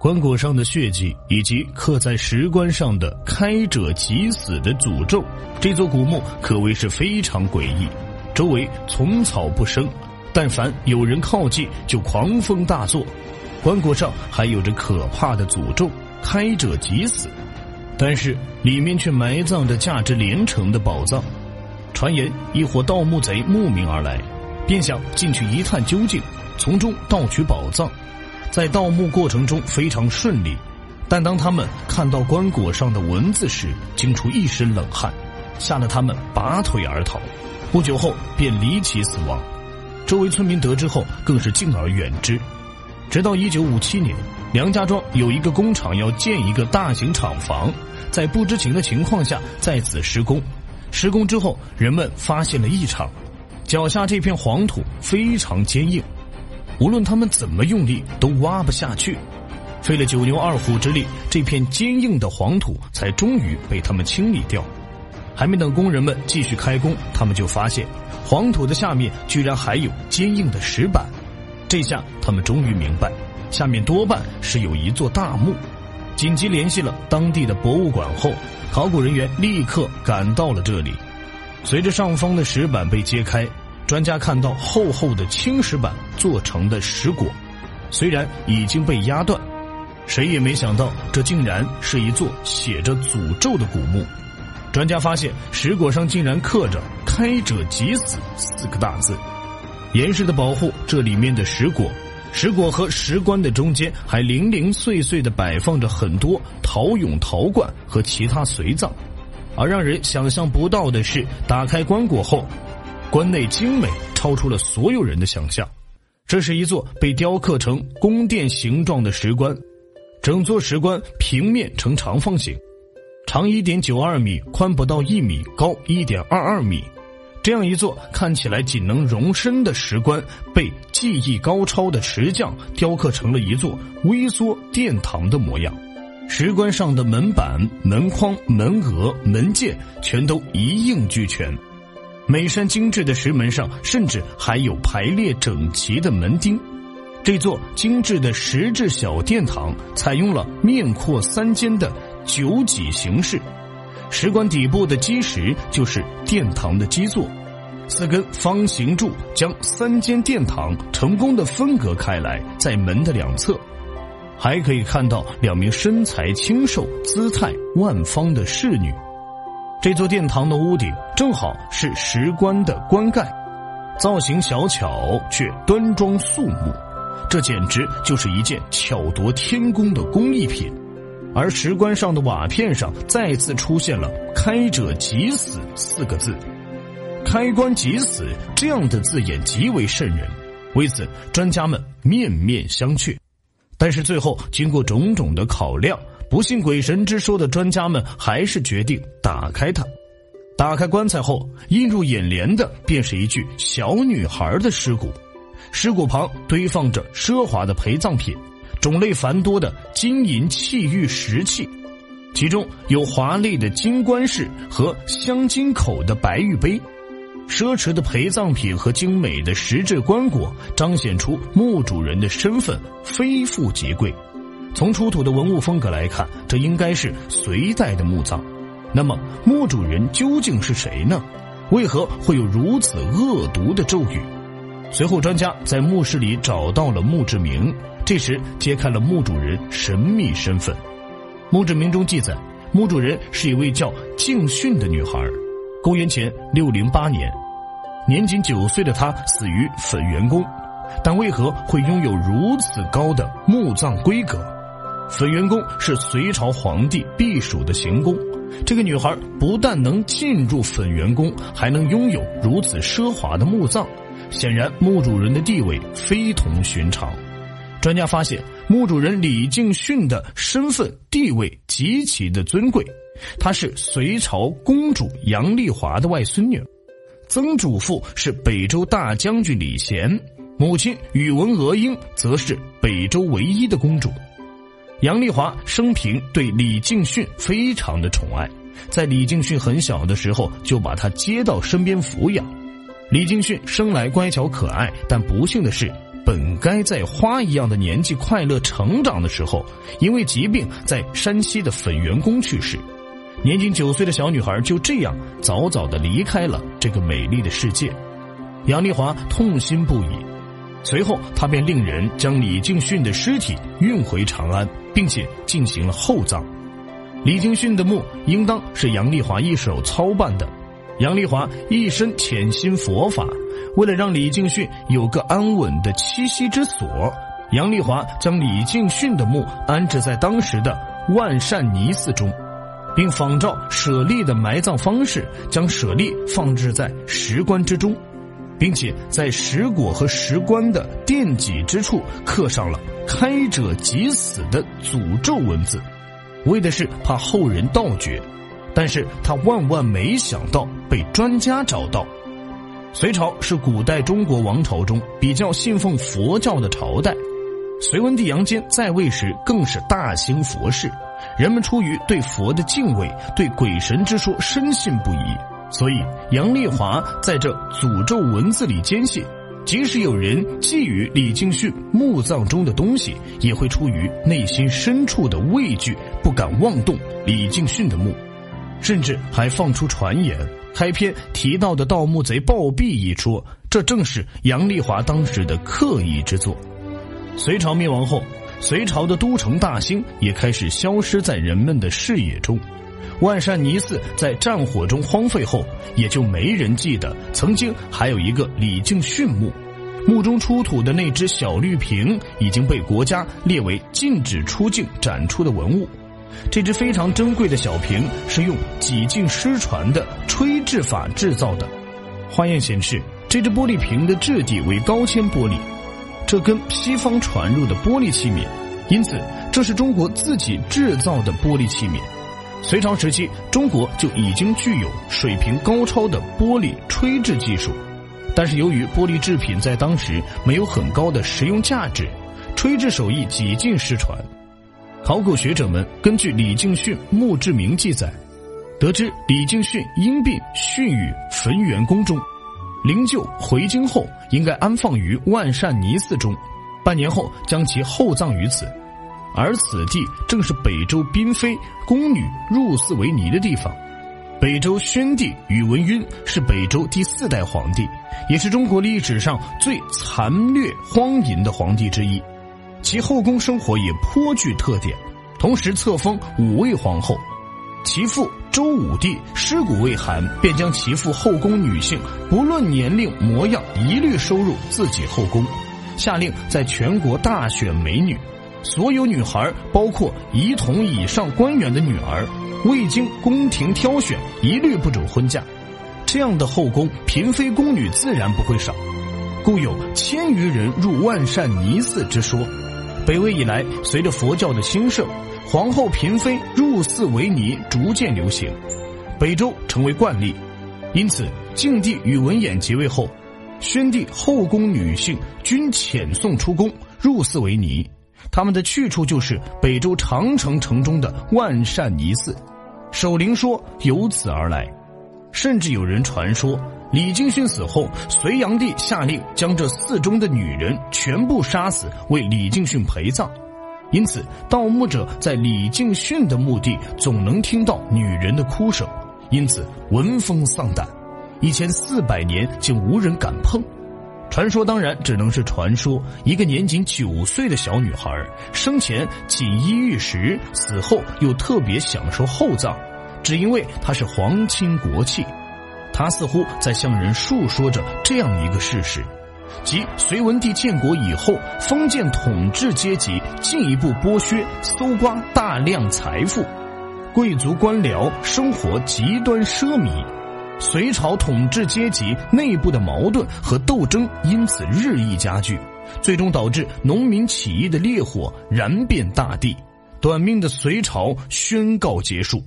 棺椁上的血迹以及刻在石棺上的“开者即死”的诅咒，这座古墓可谓是非常诡异。周围丛草不生，但凡有人靠近，就狂风大作。棺椁上还有着可怕的诅咒：“开者即死。”但是里面却埋葬着价值连城的宝藏。传言一伙盗墓贼慕名而来，便想进去一探究竟，从中盗取宝藏。在盗墓过程中非常顺利，但当他们看到棺椁上的文字时，惊出一身冷汗，吓得他们拔腿而逃。不久后便离奇死亡，周围村民得知后更是敬而远之。直到一九五七年，梁家庄有一个工厂要建一个大型厂房，在不知情的情况下在此施工。施工之后，人们发现了异常，脚下这片黄土非常坚硬。无论他们怎么用力，都挖不下去。费了九牛二虎之力，这片坚硬的黄土才终于被他们清理掉。还没等工人们继续开工，他们就发现黄土的下面居然还有坚硬的石板。这下他们终于明白，下面多半是有一座大墓。紧急联系了当地的博物馆后，考古人员立刻赶到了这里。随着上方的石板被揭开。专家看到厚厚的青石板做成的石椁，虽然已经被压断，谁也没想到这竟然是一座写着诅咒的古墓。专家发现石椁上竟然刻着“开者即死”四个大字，严实的保护这里面的石椁。石椁和石棺的中间还零零碎碎的摆放着很多陶俑、陶罐和其他随葬。而让人想象不到的是，打开棺椁后。棺内精美，超出了所有人的想象。这是一座被雕刻成宫殿形状的石棺，整座石棺平面呈长方形，长一点九二米，宽不到一米，高一点二二米。这样一座看起来仅能容身的石棺，被技艺高超的石匠雕刻成了一座微缩殿堂的模样。石棺上的门板、门框、门额、门键全都一应俱全。每扇精致的石门上，甚至还有排列整齐的门钉。这座精致的石质小殿堂采用了面阔三间的九脊形式，石棺底部的基石就是殿堂的基座，四根方形柱将三间殿堂成功的分隔开来，在门的两侧，还可以看到两名身材清瘦、姿态万方的侍女。这座殿堂的屋顶正好是石棺的棺盖，造型小巧却端庄肃穆，这简直就是一件巧夺天工的工艺品。而石棺上的瓦片上再次出现了“开者即死”四个字，“开棺即死”这样的字眼极为瘆人，为此专家们面面相觑。但是最后经过种种的考量。不信鬼神之说的专家们还是决定打开它。打开棺材后，映入眼帘的便是一具小女孩的尸骨，尸骨旁堆放着奢华的陪葬品，种类繁多的金银器玉石器，其中有华丽的金冠饰和镶金口的白玉杯，奢侈的陪葬品和精美的石质棺椁彰显出墓主人的身份非富即贵。从出土的文物风格来看，这应该是隋代的墓葬。那么墓主人究竟是谁呢？为何会有如此恶毒的咒语？随后，专家在墓室里找到了墓志铭，这时揭开了墓主人神秘身份。墓志铭中记载，墓主人是一位叫敬训的女孩。公元前六零八年，年仅九岁的她死于粉元宫，但为何会拥有如此高的墓葬规格？粉元宫是隋朝皇帝避暑的行宫，这个女孩不但能进入粉元宫，还能拥有如此奢华的墓葬，显然墓主人的地位非同寻常。专家发现，墓主人李敬训的身份地位极其的尊贵，她是隋朝公主杨丽华的外孙女，曾祖父是北周大将军李贤，母亲宇文娥英则是北周唯一的公主。杨丽华生平对李敬训非常的宠爱，在李敬训很小的时候就把他接到身边抚养。李敬训生来乖巧可爱，但不幸的是本该在花一样的年纪快乐成长的时候，因为疾病在山西的粉圆宫去世。年仅九岁的小女孩就这样早早的离开了这个美丽的世界，杨丽华痛心不已。随后，他便令人将李敬训的尸体运回长安，并且进行了厚葬。李敬训的墓应当是杨丽华一手操办的。杨丽华一生潜心佛法，为了让李敬训有个安稳的栖息之所，杨丽华将李敬训的墓安置在当时的万善尼寺中。并仿照舍利的埋葬方式，将舍利放置在石棺之中，并且在石椁和石棺的垫脊之处刻上了“开者即死”的诅咒文字，为的是怕后人盗掘。但是他万万没想到被专家找到。隋朝是古代中国王朝中比较信奉佛教的朝代，隋文帝杨坚在位时更是大兴佛事。人们出于对佛的敬畏，对鬼神之说深信不疑，所以杨丽华在这诅咒文字里坚信，即使有人觊觎李敬训墓葬中的东西，也会出于内心深处的畏惧，不敢妄动李敬训的墓，甚至还放出传言，开篇提到的盗墓贼暴毙一说，这正是杨丽华当时的刻意之作。隋朝灭亡后。隋朝的都城大兴也开始消失在人们的视野中，万善尼寺在战火中荒废后，也就没人记得曾经还有一个李靖殉墓。墓中出土的那只小绿瓶已经被国家列为禁止出境展出的文物。这只非常珍贵的小瓶是用几近失传的吹制法制造的。化验显示，这只玻璃瓶的质地为高纤玻璃。这跟西方传入的玻璃器皿，因此这是中国自己制造的玻璃器皿。隋朝时期，中国就已经具有水平高超的玻璃吹制技术，但是由于玻璃制品在当时没有很高的实用价值，吹制手艺几近失传。考古学者们根据李敬训墓志铭记载，得知李敬训因病殉于汾元宫中。灵柩回京后，应该安放于万善尼寺中，半年后将其厚葬于此，而此地正是北周嫔妃宫女入寺为尼的地方。北周宣帝宇文赟是北周第四代皇帝，也是中国历史上最残虐荒淫的皇帝之一，其后宫生活也颇具特点，同时册封五位皇后。其父周武帝尸骨未寒，便将其父后宫女性不论年龄模样一律收入自己后宫，下令在全国大选美女，所有女孩，包括仪同以上官员的女儿，未经宫廷挑选，一律不准婚嫁。这样的后宫嫔妃宫女自然不会少，故有千余人入万善尼寺之说。北魏以来，随着佛教的兴盛。皇后嫔妃入寺为尼逐渐流行，北周成为惯例。因此，晋帝宇文衍即位后，宣帝后宫女性均遣送出宫入寺为尼，他们的去处就是北周长城城中的万善尼寺。守灵说由此而来，甚至有人传说李敬训死后，隋炀帝下令将这寺中的女人全部杀死，为李敬训陪葬。因此，盗墓者在李敬训的墓地总能听到女人的哭声，因此闻风丧胆。一千四百年竟无人敢碰。传说当然只能是传说。一个年仅九岁的小女孩，生前锦衣玉食，死后又特别享受厚葬，只因为她是皇亲国戚。她似乎在向人述说着这样一个事实。即隋文帝建国以后，封建统治阶级进一步剥削、搜刮大量财富，贵族官僚生活极端奢靡，隋朝统治阶级内部的矛盾和斗争因此日益加剧，最终导致农民起义的烈火燃遍大地，短命的隋朝宣告结束。